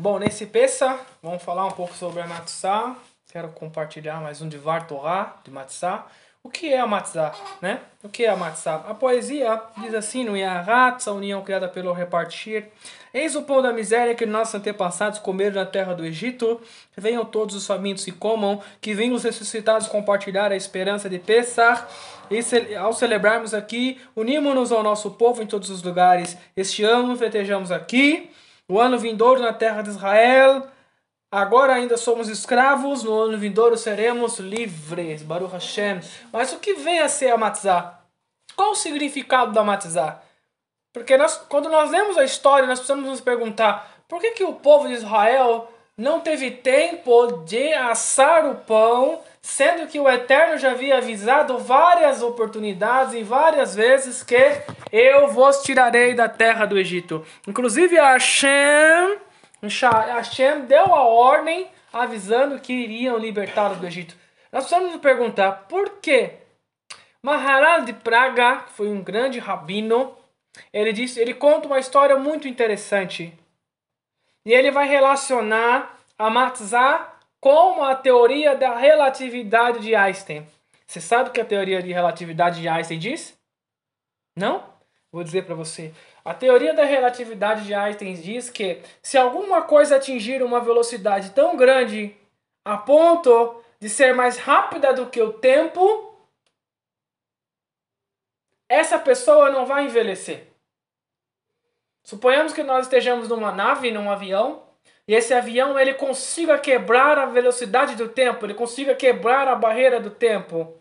Bom, nesse peça, vamos falar um pouco sobre a Matzah. Quero compartilhar mais um de Var Torah, de Matzah. O que é a Matzah, né? O que é a? A poesia diz assim no Yahatz, a união criada pelo repartir. Eis o pão da miséria que nossos antepassados comeram na terra do Egito. Venham todos os famintos e comam. Que venham os ressuscitados compartilhar a esperança de Pesach. E ao celebrarmos aqui, unimos-nos ao nosso povo em todos os lugares. Este ano festejamos aqui. O ano vindouro na terra de Israel. Agora ainda somos escravos, no ano vindouro seremos livres. Baruch Hashem. Mas o que vem a ser a? Qual o significado da Matzah? Porque nós, quando nós lemos a história, nós precisamos nos perguntar por que, que o povo de Israel não teve tempo de assar o pão, sendo que o Eterno já havia avisado várias oportunidades e várias vezes que eu vos tirarei da terra do Egito. Inclusive Hashem, Hashem deu a ordem avisando que iriam libertá-los do Egito. Nós precisamos nos perguntar por que Maharaj de Praga, que foi um grande rabino, ele diz, ele conta uma história muito interessante. E ele vai relacionar a Matzah com a teoria da relatividade de Einstein. Você sabe o que a teoria de relatividade de Einstein diz? Não? Vou dizer para você. A teoria da relatividade de Einstein diz que se alguma coisa atingir uma velocidade tão grande a ponto de ser mais rápida do que o tempo, essa pessoa não vai envelhecer. Suponhamos que nós estejamos numa nave, num avião, e esse avião ele consiga quebrar a velocidade do tempo, ele consiga quebrar a barreira do tempo.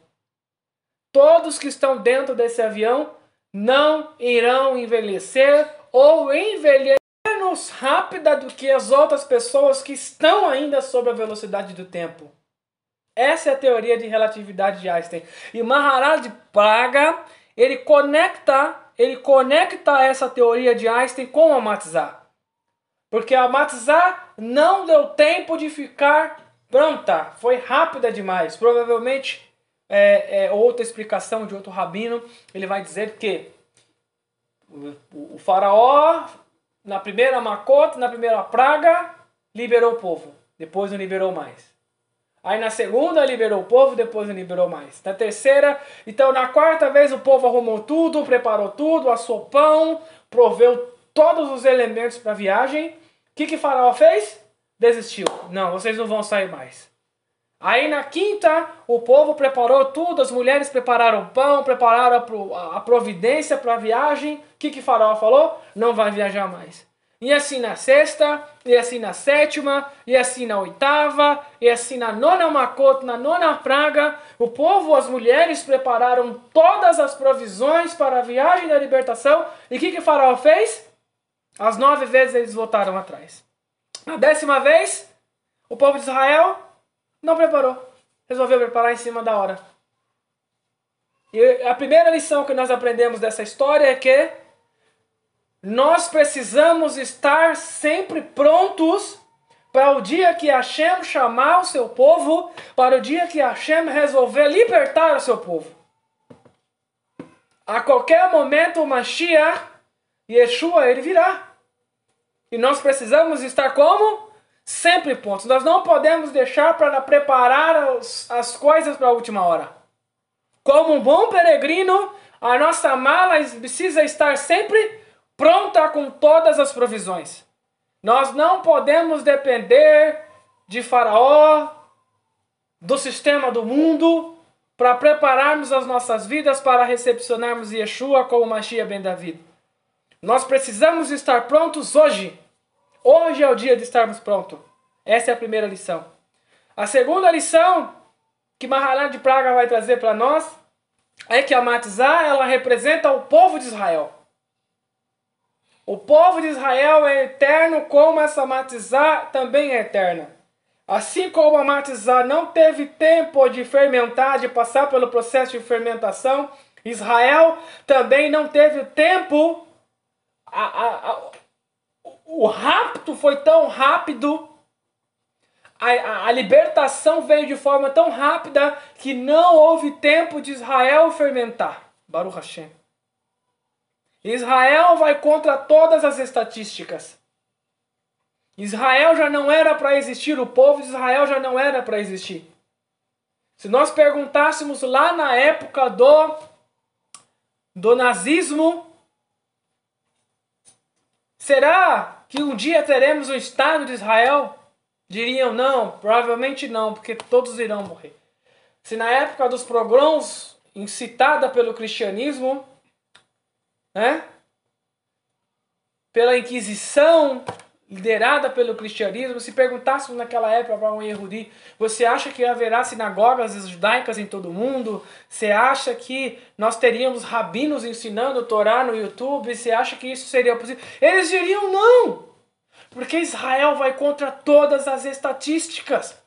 Todos que estão dentro desse avião não irão envelhecer ou envelhecer menos rápida do que as outras pessoas que estão ainda sob a velocidade do tempo. Essa é a teoria de relatividade de Einstein. E Maharaj Praga ele conecta, ele conecta essa teoria de Einstein com a Matzah. Porque a Matzah não deu tempo de ficar pronta, foi rápida demais. Provavelmente, é, é, outra explicação de outro rabino, ele vai dizer que o, o faraó, na primeira macota, na primeira praga, liberou o povo. Depois não liberou mais. Aí na segunda liberou o povo, depois não liberou mais. Na terceira, então na quarta vez o povo arrumou tudo, preparou tudo, assou pão, proveu todos os elementos para a viagem. O que que Faraó fez? Desistiu. Não, vocês não vão sair mais. Aí na quinta, o povo preparou tudo, as mulheres prepararam pão, prepararam a providência para a viagem. O que que Faraó falou? Não vai viajar mais. E assim na sexta, e assim na sétima, e assim na oitava, e assim na nona macoto, na nona praga, o povo, as mulheres prepararam todas as provisões para a viagem da libertação. E o que, que Faraó fez? As nove vezes eles voltaram atrás. Na décima vez, o povo de Israel não preparou. Resolveu preparar em cima da hora. E a primeira lição que nós aprendemos dessa história é que nós precisamos estar sempre prontos para o dia que Hashem chamar o seu povo, para o dia que Hashem resolver libertar o seu povo. A qualquer momento o Mashiach, Yeshua, ele virá. E nós precisamos estar como? Sempre prontos. Nós não podemos deixar para preparar as, as coisas para a última hora. Como um bom peregrino, a nossa mala precisa estar sempre pronta com todas as provisões. Nós não podemos depender de Faraó, do sistema do mundo, para prepararmos as nossas vidas para recepcionarmos Yeshua como Mashiach ben David. Nós precisamos estar prontos hoje. Hoje é o dia de estarmos prontos. Essa é a primeira lição. A segunda lição que Maharaj de Praga vai trazer para nós é que a Matzah ela representa o povo de Israel. O povo de Israel é eterno, como essa matizá também é eterna. Assim como a matizá não teve tempo de fermentar, de passar pelo processo de fermentação, Israel também não teve tempo. A, a, a, o rapto foi tão rápido, a, a libertação veio de forma tão rápida que não houve tempo de Israel fermentar. Baruch Hashem. Israel vai contra todas as estatísticas. Israel já não era para existir, o povo de Israel já não era para existir. Se nós perguntássemos lá na época do, do nazismo, será que um dia teremos o Estado de Israel? Diriam não, provavelmente não, porque todos irão morrer. Se na época dos pogroms, incitada pelo cristianismo, né? pela Inquisição, liderada pelo cristianismo, se perguntássemos naquela época para um Yehudi, você acha que haverá sinagogas judaicas em todo o mundo? Você acha que nós teríamos rabinos ensinando Torá no YouTube? Você acha que isso seria possível? Eles diriam não! Porque Israel vai contra todas as estatísticas.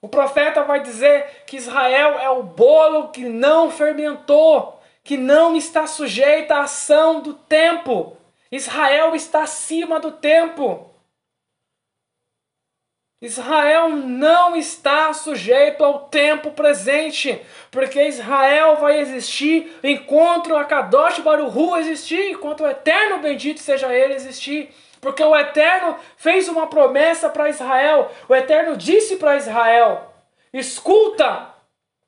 O profeta vai dizer que Israel é o bolo que não fermentou, que não está sujeito à ação do tempo. Israel está acima do tempo. Israel não está sujeito ao tempo presente, porque Israel vai existir enquanto a Kadosh Baruhu existir, enquanto o eterno bendito seja ele existir. Porque o Eterno fez uma promessa para Israel. O Eterno disse para Israel: escuta,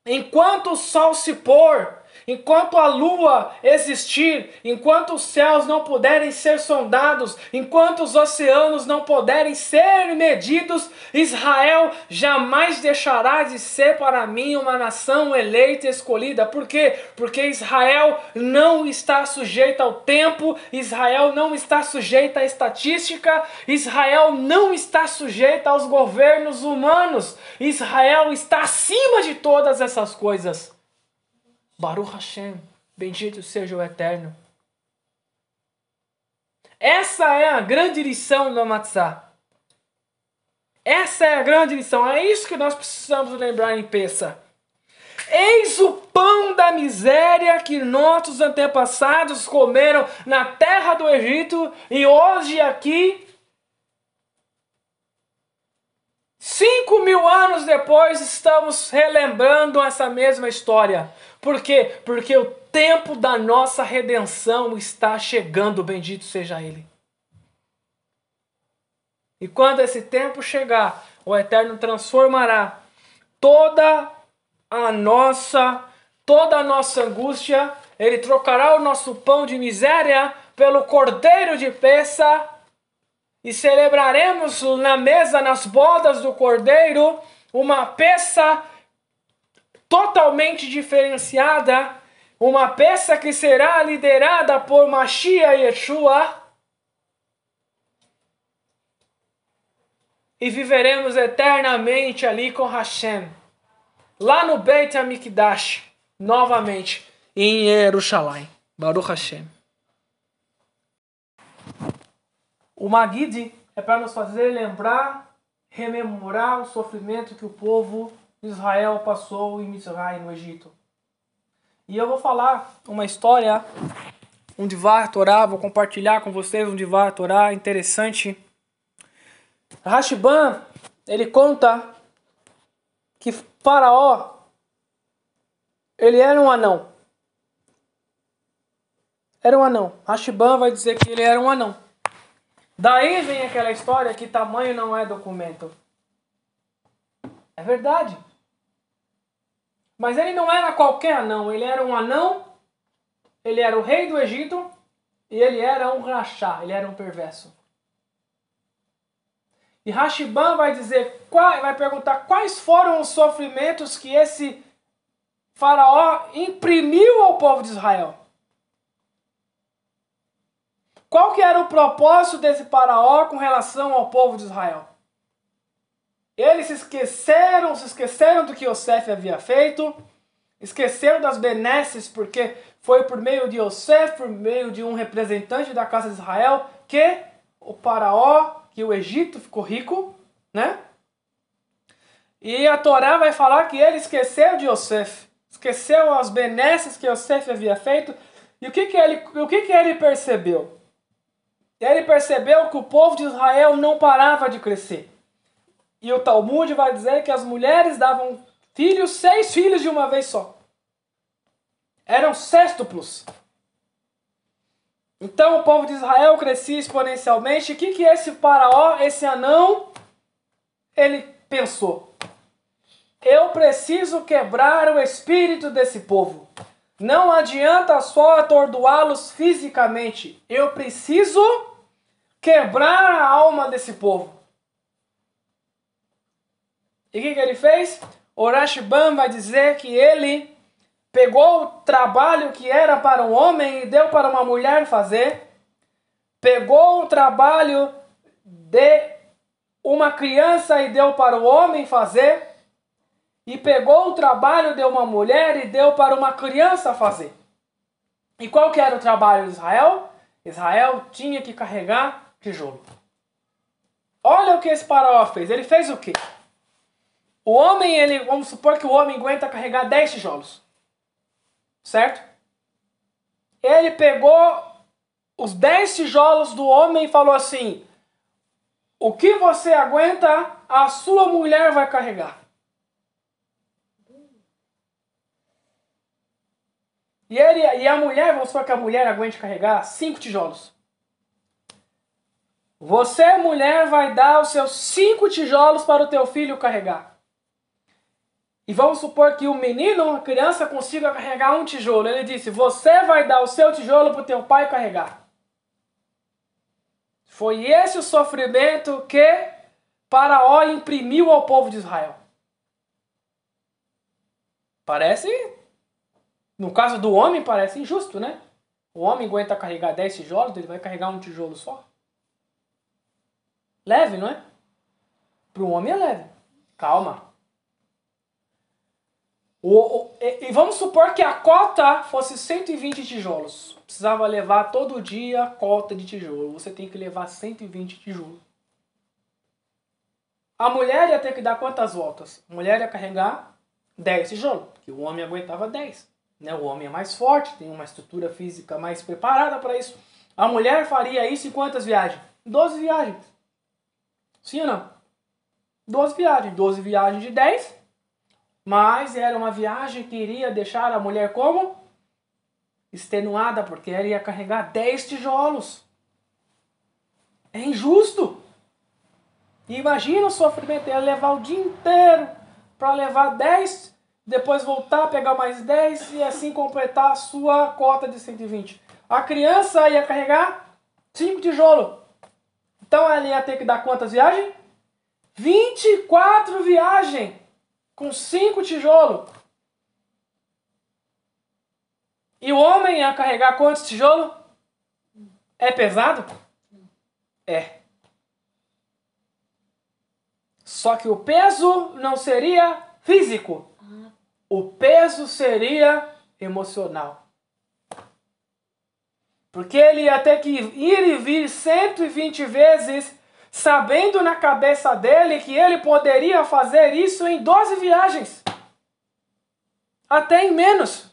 enquanto o sol se pôr, Enquanto a lua existir, enquanto os céus não puderem ser sondados, enquanto os oceanos não puderem ser medidos, Israel jamais deixará de ser para mim uma nação eleita e escolhida. Por quê? Porque Israel não está sujeito ao tempo, Israel não está sujeito à estatística, Israel não está sujeito aos governos humanos. Israel está acima de todas essas coisas. Baruch Hashem, bendito seja o Eterno. Essa é a grande lição do Matzah. Essa é a grande lição. É isso que nós precisamos lembrar em Peça. Eis o pão da miséria que nossos antepassados comeram na terra do Egito e hoje aqui, cinco mil anos depois, estamos relembrando essa mesma história. Por quê? Porque o tempo da nossa redenção está chegando, bendito seja Ele. E quando esse tempo chegar, o Eterno transformará toda a nossa, toda a nossa angústia, Ele trocará o nosso pão de miséria pelo cordeiro de peça e celebraremos na mesa, nas bodas do cordeiro, uma peça totalmente diferenciada, uma peça que será liderada por Mashiach Yeshua. E viveremos eternamente ali com Hashem. Lá no Beit HaMikdash, novamente, em Jerusalém. Baruch Hashem. O Magid é para nos fazer lembrar, rememorar o sofrimento que o povo Israel passou em Mizraim, no Egito. E eu vou falar uma história, um Divar Torá, vou compartilhar com vocês um Divar Torá interessante. Rashiban, ele conta que Faraó, ele era um anão. Era um anão. Rashiban vai dizer que ele era um anão. Daí vem aquela história que tamanho não é documento. É verdade. Mas ele não era qualquer anão, ele era um anão, ele era o rei do Egito e ele era um rachá, ele era um perverso. E Hashiban vai dizer, vai perguntar quais foram os sofrimentos que esse faraó imprimiu ao povo de Israel. Qual que era o propósito desse faraó com relação ao povo de Israel? Eles se esqueceram, se esqueceram do que Yosef havia feito, esqueceram das benesses, porque foi por meio de Yosef, por meio de um representante da casa de Israel, que o faraó, que o Egito ficou rico, né? E a Torá vai falar que ele esqueceu de Yosef, esqueceu as benesses que Yosef havia feito. E o que, que, ele, o que, que ele percebeu? Ele percebeu que o povo de Israel não parava de crescer. E o Talmud vai dizer que as mulheres davam filhos, seis filhos de uma vez só. Eram sextuplos. Então o povo de Israel crescia exponencialmente. O que, que esse faraó, esse anão, ele pensou? Eu preciso quebrar o espírito desse povo. Não adianta só atordoá-los fisicamente. Eu preciso quebrar a alma desse povo. E o que, que ele fez? O Rashbam vai dizer que ele pegou o trabalho que era para um homem e deu para uma mulher fazer, pegou o trabalho de uma criança e deu para o homem fazer, e pegou o trabalho de uma mulher e deu para uma criança fazer. E qual que era o trabalho de Israel? Israel tinha que carregar tijolo. Olha o que esse faraó fez. Ele fez o quê? O homem, ele, vamos supor que o homem aguenta carregar 10 tijolos. Certo? Ele pegou os 10 tijolos do homem e falou assim: O que você aguenta, a sua mulher vai carregar. E, ele, e a mulher, vamos supor que a mulher aguente carregar cinco tijolos. Você, mulher, vai dar os seus cinco tijolos para o teu filho carregar. E vamos supor que o menino, uma criança, consiga carregar um tijolo. Ele disse: Você vai dar o seu tijolo para o teu pai carregar. Foi esse o sofrimento que Faraó imprimiu ao povo de Israel. Parece no caso do homem, parece injusto, né? O homem aguenta carregar 10 tijolos, ele vai carregar um tijolo só. Leve, não é? Para um homem é leve. Calma. O, o, e, e, vamos supor que a cota fosse 120 tijolos. Precisava levar todo dia cota de tijolo. Você tem que levar 120 tijolos. A mulher ia ter que dar quantas voltas? A mulher ia carregar 10 tijolos, porque o homem aguentava 10. Né? O homem é mais forte, tem uma estrutura física mais preparada para isso. A mulher faria isso em quantas viagens? 12 viagens. Sim ou não? 12 viagens. 12 viagens de 10. Mas era uma viagem que iria deixar a mulher como? Extenuada, porque ela ia carregar 10 tijolos. É injusto. E imagina o sofrimento, ela levar o dia inteiro para levar 10 depois voltar, pegar mais 10 e assim completar a sua cota de 120. A criança ia carregar 5 tijolos. Então ela ia ter que dar quantas viagens? 24 viagens com 5 tijolos. E o homem ia carregar quantos tijolos? É pesado? É. Só que o peso não seria físico, o peso seria emocional. Porque ele ia ter que ir e vir 120 vezes, sabendo na cabeça dele que ele poderia fazer isso em 12 viagens. Até em menos.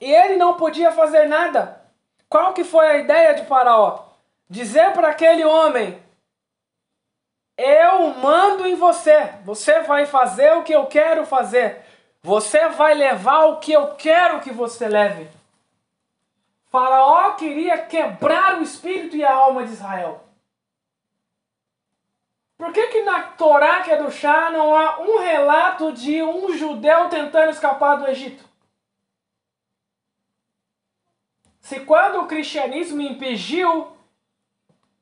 E ele não podia fazer nada. Qual que foi a ideia de Faraó? Dizer para aquele homem: eu mando em você. Você vai fazer o que eu quero fazer. Você vai levar o que eu quero que você leve. Faraó queria quebrar o espírito e a alma de Israel. Por que, que na Torá, que é do chá, não há um relato de um judeu tentando escapar do Egito? Se quando o cristianismo impediu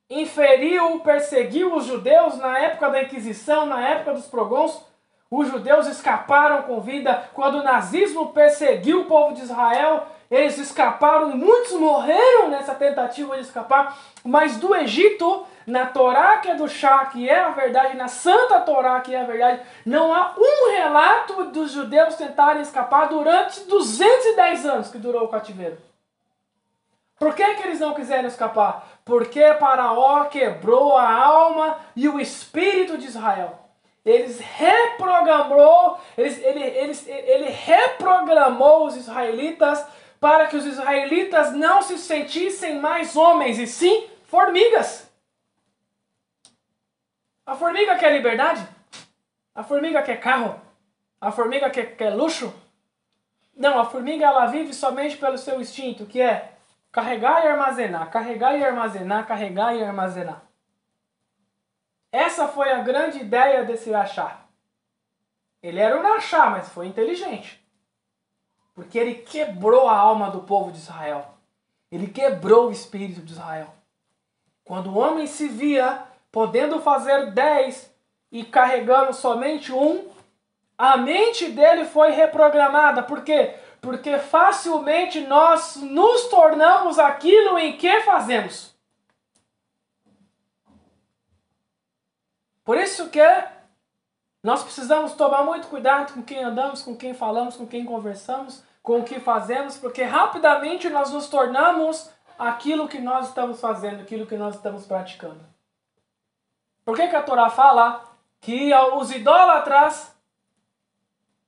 inferiu, perseguiu os judeus na época da Inquisição, na época dos progons. Os judeus escaparam com vida. Quando o nazismo perseguiu o povo de Israel, eles escaparam muitos morreram nessa tentativa de escapar. Mas do Egito, na Torá, que é do chá, que é a verdade, na Santa Torá, que é a verdade, não há um relato dos judeus tentarem escapar durante 210 anos que durou o cativeiro. Por que, que eles não quiseram escapar? Porque Faraó quebrou a alma e o espírito de Israel. Eles reprogramou, eles, ele, eles, ele reprogramou os israelitas para que os israelitas não se sentissem mais homens, e sim formigas. A formiga quer liberdade? A formiga quer carro? A formiga quer, quer luxo? Não, a formiga ela vive somente pelo seu instinto, que é carregar e armazenar, carregar e armazenar, carregar e armazenar. Essa foi a grande ideia desse achar. Ele era um achar, mas foi inteligente. Porque ele quebrou a alma do povo de Israel. Ele quebrou o espírito de Israel. Quando o homem se via podendo fazer dez e carregando somente um, a mente dele foi reprogramada. Por quê? Porque facilmente nós nos tornamos aquilo em que fazemos. Por isso que nós precisamos tomar muito cuidado com quem andamos, com quem falamos, com quem conversamos, com o que fazemos, porque rapidamente nós nos tornamos aquilo que nós estamos fazendo, aquilo que nós estamos praticando. Por que, que a Torá fala que os idólatras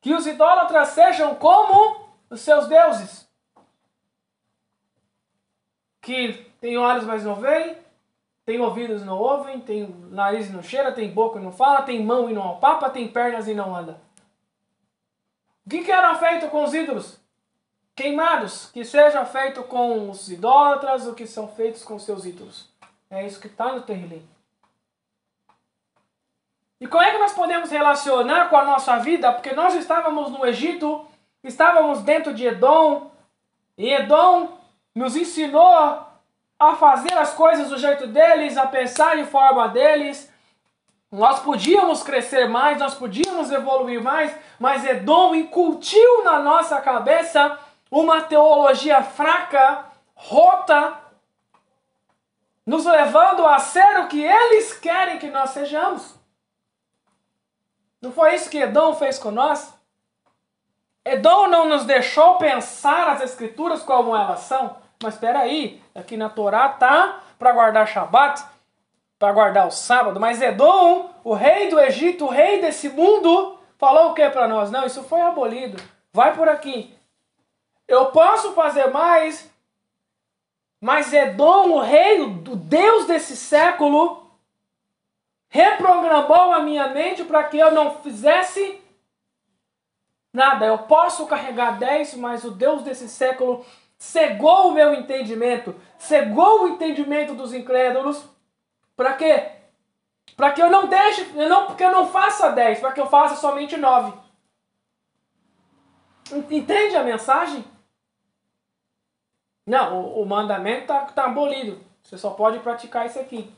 que os idólatras sejam como os seus deuses? Que tem olhos, mas não veem, tem ouvidos não ouvem, tem nariz e não cheira, tem boca e não fala, tem mão e não apapa, tem pernas e não anda. O que, que era feito com os ídolos? Queimados, que seja feito com os idólatras, o que são feitos com seus ídolos. É isso que está no Terrilim. E como é que nós podemos relacionar com a nossa vida? Porque nós estávamos no Egito, estávamos dentro de Edom, e Edom nos ensinou a fazer as coisas do jeito deles, a pensar de forma deles. Nós podíamos crescer mais, nós podíamos evoluir mais, mas Edom incutiu na nossa cabeça uma teologia fraca, rota, nos levando a ser o que eles querem que nós sejamos. Não foi isso que Edom fez com nós? Edom não nos deixou pensar as escrituras como elas são. Mas espera aí, aqui na Torá tá para guardar Shabat, para guardar o sábado, mas Edom, o rei do Egito, o rei desse mundo, falou o que para nós? Não, isso foi abolido. Vai por aqui. Eu posso fazer mais, mas Edom, o rei, o Deus desse século, reprogramou a minha mente para que eu não fizesse nada. Eu posso carregar 10, mas o Deus desse século cegou o meu entendimento, cegou o entendimento dos incrédulos. Para quê? Para que eu não deixe, não porque eu não faça 10, para que eu faça somente 9. Entende a mensagem? Não, o, o mandamento está tá abolido. Você só pode praticar isso aqui.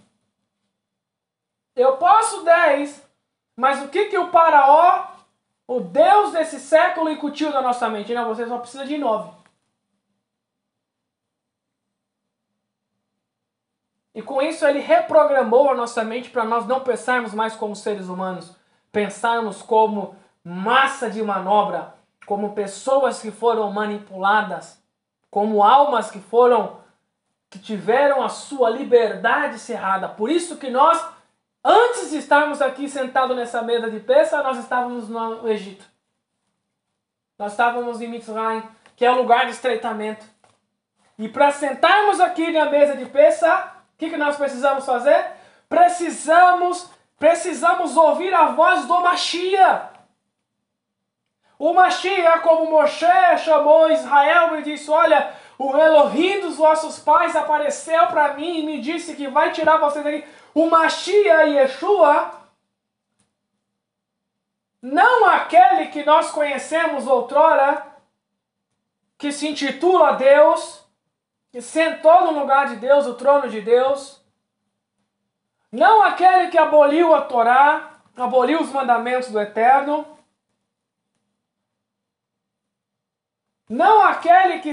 Eu posso 10, mas o que, que o Paraó, o Deus desse século, incutiu na nossa mente? Não, você só precisa de 9. E com isso ele reprogramou a nossa mente para nós não pensarmos mais como seres humanos, pensarmos como massa de manobra, como pessoas que foram manipuladas, como almas que foram que tiveram a sua liberdade cerrada. Por isso que nós antes de estarmos aqui sentados nessa mesa de peça, nós estávamos no Egito. Nós estávamos em Mitzrayim, que é o lugar de estreitamento. E para sentarmos aqui na mesa de peça, que, que nós precisamos fazer? Precisamos, precisamos ouvir a voz do Machia. O Machia, como Moshe chamou Israel e disse: Olha, o Elohim dos vossos pais apareceu para mim e me disse que vai tirar vocês daqui. O Machia Yeshua, não aquele que nós conhecemos outrora, que se intitula Deus, que sentou no lugar de Deus, o trono de Deus. Não aquele que aboliu a Torá, aboliu os mandamentos do Eterno. Não aquele que,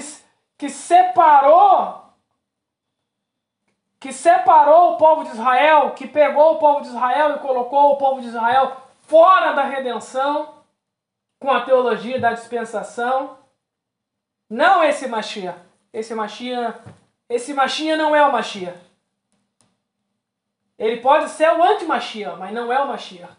que separou que separou o povo de Israel, que pegou o povo de Israel e colocou o povo de Israel fora da redenção com a teologia da dispensação. Não esse Mashiach. Esse Machia, esse Machia não é o Machia. Ele pode ser o anti-Machia, mas não é o Machia.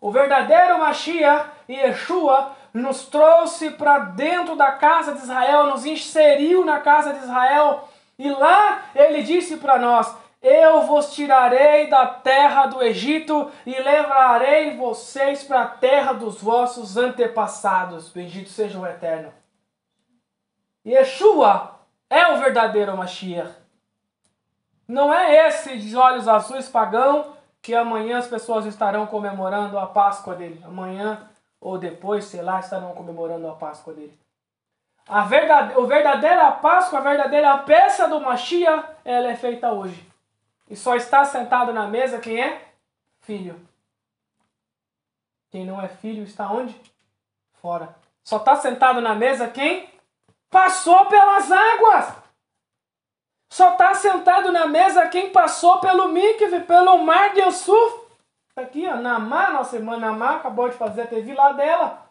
O verdadeiro Machia, Yeshua, nos trouxe para dentro da casa de Israel, nos inseriu na casa de Israel. E lá ele disse para nós: Eu vos tirarei da terra do Egito e levarei vocês para a terra dos vossos antepassados. Bendito seja o Eterno. Yeshua é o verdadeiro Mashiach. Não é esse de olhos azuis pagão que amanhã as pessoas estarão comemorando a Páscoa dele. Amanhã ou depois, sei lá, estarão comemorando a Páscoa dele. A verdade, o verdadeira Páscoa, a verdadeira peça do Mashiach, ela é feita hoje. E só está sentado na mesa quem é? Filho. Quem não é filho está onde? Fora. Só está sentado na mesa quem? Passou pelas águas. Só está sentado na mesa quem passou pelo Mikve, pelo mar de Yusuf. Está aqui, ó, Namá, nossa irmã Namá, acabou de fazer a TV lá dela.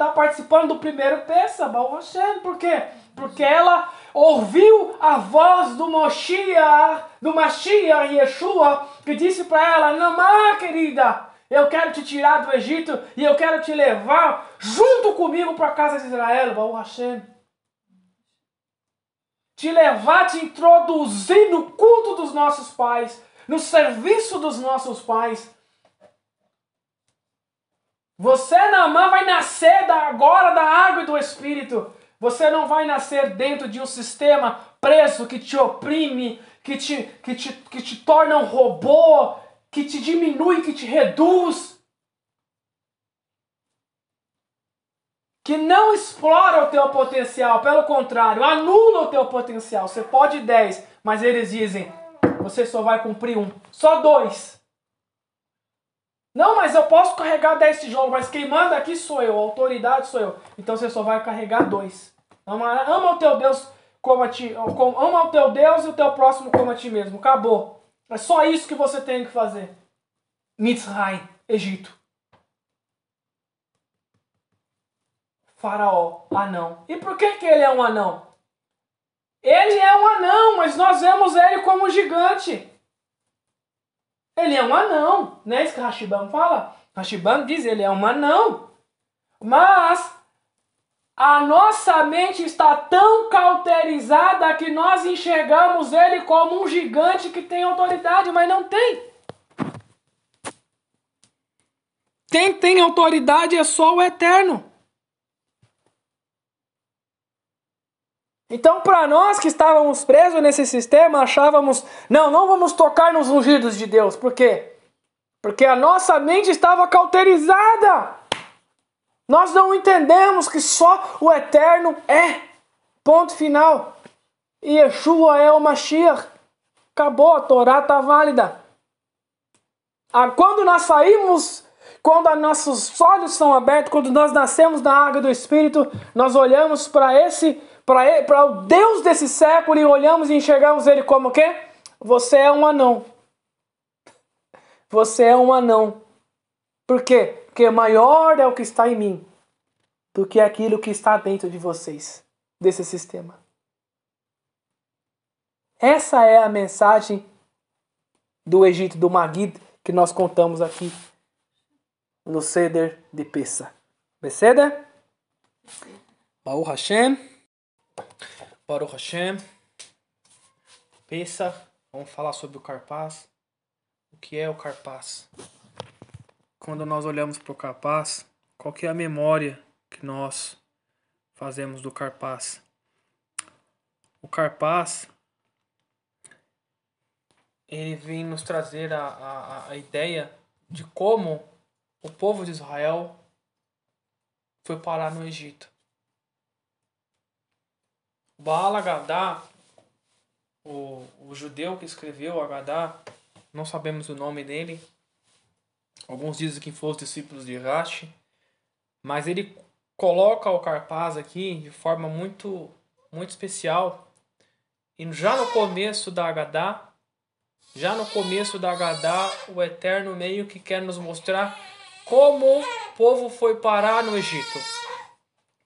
Está participando do primeiro Baal Hashem. Por quê? Porque ela ouviu a voz do Moshiach, do Mashiach Yeshua, que disse para ela: Namá, querida, eu quero te tirar do Egito e eu quero te levar junto comigo para a casa de Israel, Baal Hashem. Te levar, te introduzir no culto dos nossos pais, no serviço dos nossos pais. Você, Namã, vai nascer agora da água e do Espírito. Você não vai nascer dentro de um sistema preso que te oprime, que te, que te, que te torna um robô, que te diminui, que te reduz. Que não explora o teu potencial, pelo contrário, anula o teu potencial. Você pode 10, mas eles dizem, você só vai cumprir um, só dois. Não, mas eu posso carregar 10 tijolos, mas quem manda aqui sou eu, a autoridade sou eu. Então você só vai carregar dois. Ama, ama o teu Deus como a ti, ama o teu Deus e o teu próximo como a ti mesmo. Acabou. É só isso que você tem que fazer. Mitzray, Egito. Faraó, anão. E por que, que ele é um anão? Ele é um anão, mas nós vemos ele como gigante. Ele é um anão, não é isso que Hashiban fala? Hashiban diz ele é um anão. Mas a nossa mente está tão cauterizada que nós enxergamos ele como um gigante que tem autoridade, mas não tem. Quem tem autoridade é só o eterno. Então, para nós que estávamos presos nesse sistema, achávamos, não, não vamos tocar nos ungidos de Deus. Por quê? Porque a nossa mente estava cauterizada. Nós não entendemos que só o eterno é. Ponto final. E Yeshua é o Mashiach. Acabou, a Torá está válida. Ah, quando nós saímos, quando nossos olhos são abertos, quando nós nascemos da água do Espírito, nós olhamos para esse para o Deus desse século e olhamos e enxergamos ele como o quê? Você é um anão. Você é um anão. Por quê? Porque maior é o que está em mim do que aquilo que está dentro de vocês, desse sistema. Essa é a mensagem do Egito, do Magid, que nós contamos aqui no Seder de Pessa. Beceda? Baú Hashem. Baruch Hashem. Pensa, vamos falar sobre o Carpaz. O que é o Carpaz? Quando nós olhamos para o Carpaz, qual que é a memória que nós fazemos do Carpaz? O Carpaz ele vem nos trazer a, a, a ideia de como o povo de Israel foi parar no Egito. Baal Agadá, o, o judeu que escreveu Agadá, não sabemos o nome dele. Alguns dizem que foi os discípulos de Rashi, mas ele coloca o Carpaz aqui de forma muito muito especial. E já no começo da Agadá, já no começo da Agadá, o Eterno meio que quer nos mostrar como o povo foi parar no Egito.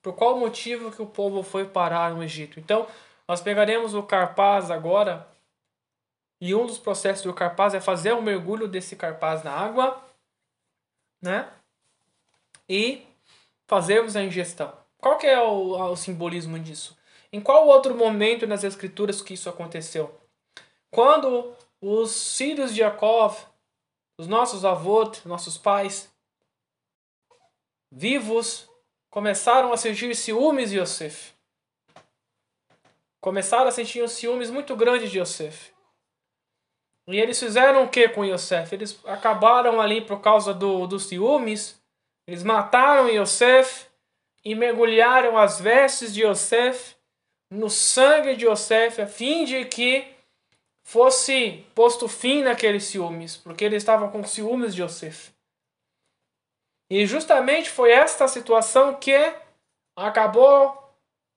Por qual motivo que o povo foi parar no Egito? Então, nós pegaremos o carpaz agora, e um dos processos do carpaz é fazer um mergulho desse carpaz na água, né? E fazermos a ingestão. Qual que é o, o simbolismo disso? Em qual outro momento nas escrituras que isso aconteceu? quando os filhos de Jacob, os nossos avós, nossos pais, vivos, começaram a sentir ciúmes de Yosef. Começaram a sentir ciúmes muito grande de Yosef. E eles fizeram o que com Yosef? Eles acabaram ali por causa do, dos ciúmes. Eles mataram Yosef e mergulharam as vestes de Yosef no sangue de Yosef, a fim de que fosse posto fim naqueles ciúmes, porque eles estavam com ciúmes de Yosef. E justamente foi esta situação que acabou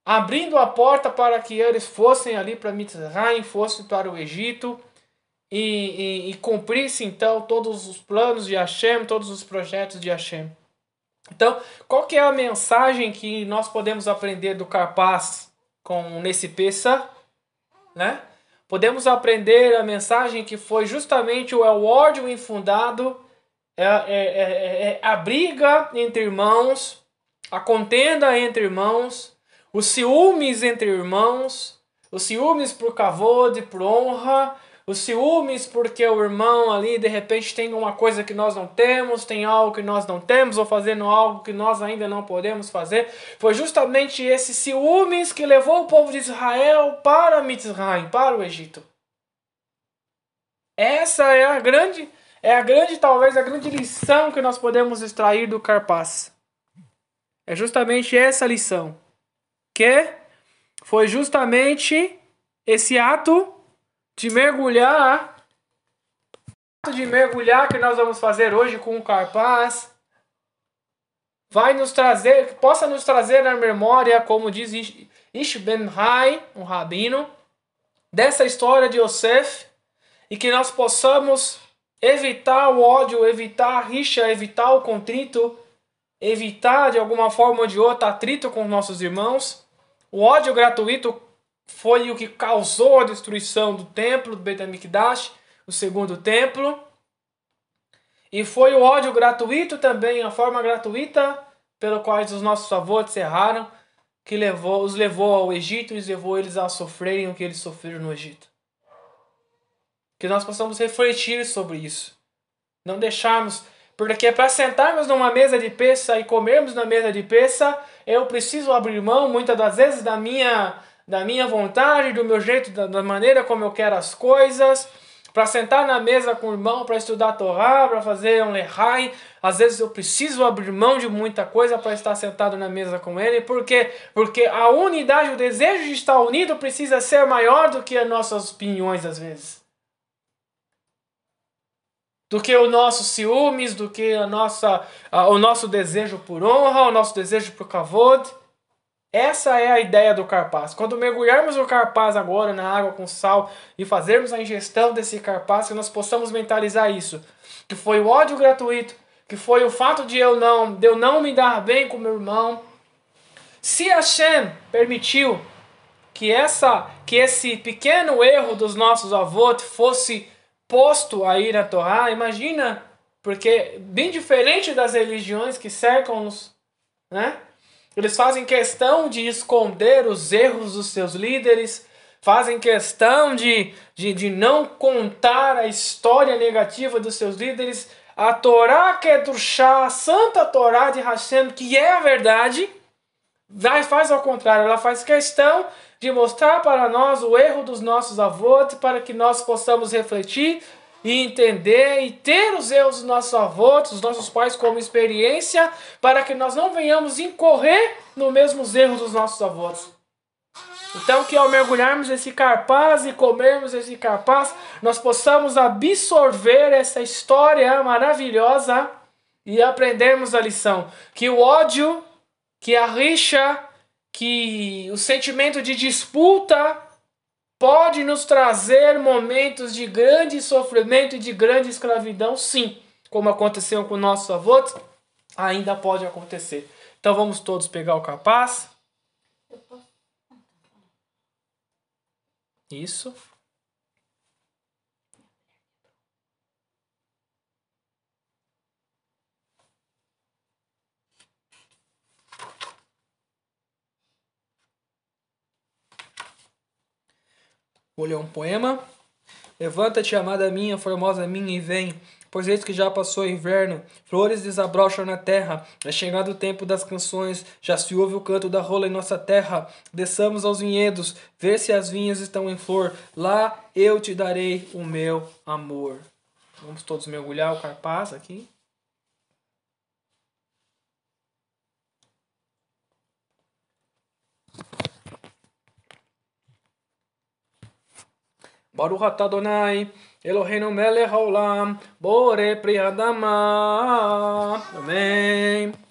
abrindo a porta para que eles fossem ali para Mitzrayim, fossem para o Egito e, e, e cumprissem então todos os planos de Hashem, todos os projetos de Hashem. Então, qual que é a mensagem que nós podemos aprender do Carpaz com nesse peça, né? Podemos aprender a mensagem que foi justamente o ódio infundado é, é, é, é, a briga entre irmãos, a contenda entre irmãos, os ciúmes entre irmãos, os ciúmes por cavode, por honra, os ciúmes porque o irmão ali de repente tem uma coisa que nós não temos, tem algo que nós não temos, ou fazendo algo que nós ainda não podemos fazer. Foi justamente esses ciúmes que levou o povo de Israel para Mitzrayim, para o Egito. Essa é a grande é a grande, talvez, a grande lição que nós podemos extrair do Carpaz. É justamente essa lição. Que foi justamente esse ato de mergulhar, ato de mergulhar que nós vamos fazer hoje com o Carpaz, vai nos trazer, possa nos trazer na memória, como diz Ish Ben Hai, um rabino, dessa história de Yosef, e que nós possamos evitar o ódio, evitar a rixa, evitar o contrito, evitar de alguma forma ou de outra atrito com nossos irmãos. O ódio gratuito foi o que causou a destruição do templo do Beit HaMikdash, o segundo templo. E foi o ódio gratuito também, a forma gratuita pelo qual os nossos avós erraram, que levou, os levou ao Egito e levou eles a sofrerem o que eles sofreram no Egito. Que nós possamos refletir sobre isso. Não deixarmos. Porque para sentarmos numa mesa de peça e comermos na mesa de peça, eu preciso abrir mão muitas das vezes da minha, da minha vontade, do meu jeito, da, da maneira como eu quero as coisas. Para sentar na mesa com o irmão, para estudar a Torá, para fazer um lehai, às vezes eu preciso abrir mão de muita coisa para estar sentado na mesa com ele. Por quê? Porque a unidade, o desejo de estar unido precisa ser maior do que as nossas opiniões às vezes do que o nosso ciúmes, do que a nossa, a, o nosso desejo por honra, o nosso desejo por kavod. Essa é a ideia do carpaz. Quando mergulharmos o carpaz agora na água com sal e fazermos a ingestão desse carpaz, que nós possamos mentalizar isso. Que foi o ódio gratuito, que foi o fato de eu não, de eu não me dar bem com meu irmão. Se Hashem permitiu que, essa, que esse pequeno erro dos nossos avós fosse posto aí na Torá, imagina, porque bem diferente das religiões que cercam-nos, né? Eles fazem questão de esconder os erros dos seus líderes, fazem questão de, de, de não contar a história negativa dos seus líderes. A Torá Kedushá, a Santa Torá de Hashem, que é a verdade, vai, faz ao contrário, ela faz questão de mostrar para nós o erro dos nossos avós, para que nós possamos refletir e entender e ter os erros dos nossos avós, dos nossos pais como experiência, para que nós não venhamos incorrer nos mesmos erros dos nossos avós. Então, que ao mergulharmos esse carpaz e comermos esse carpaz, nós possamos absorver essa história maravilhosa e aprendermos a lição. Que o ódio, que a rixa, que o sentimento de disputa pode nos trazer momentos de grande sofrimento e de grande escravidão, sim, como aconteceu com nossos avós, ainda pode acontecer. Então vamos todos pegar o capaz. Isso. Vou ler um poema. Levanta-te, amada minha, formosa minha, e vem. Pois eis que já passou o inverno, flores desabrocham na terra, é chegado o tempo das canções, já se ouve o canto da rola em nossa terra. Desçamos aos vinhedos, ver se as vinhas estão em flor, lá eu te darei o meu amor. Vamos todos mergulhar o carpaz aqui. Baruch atah Adonai, Eloheinu melech haolam, bore pri Adama. Amém.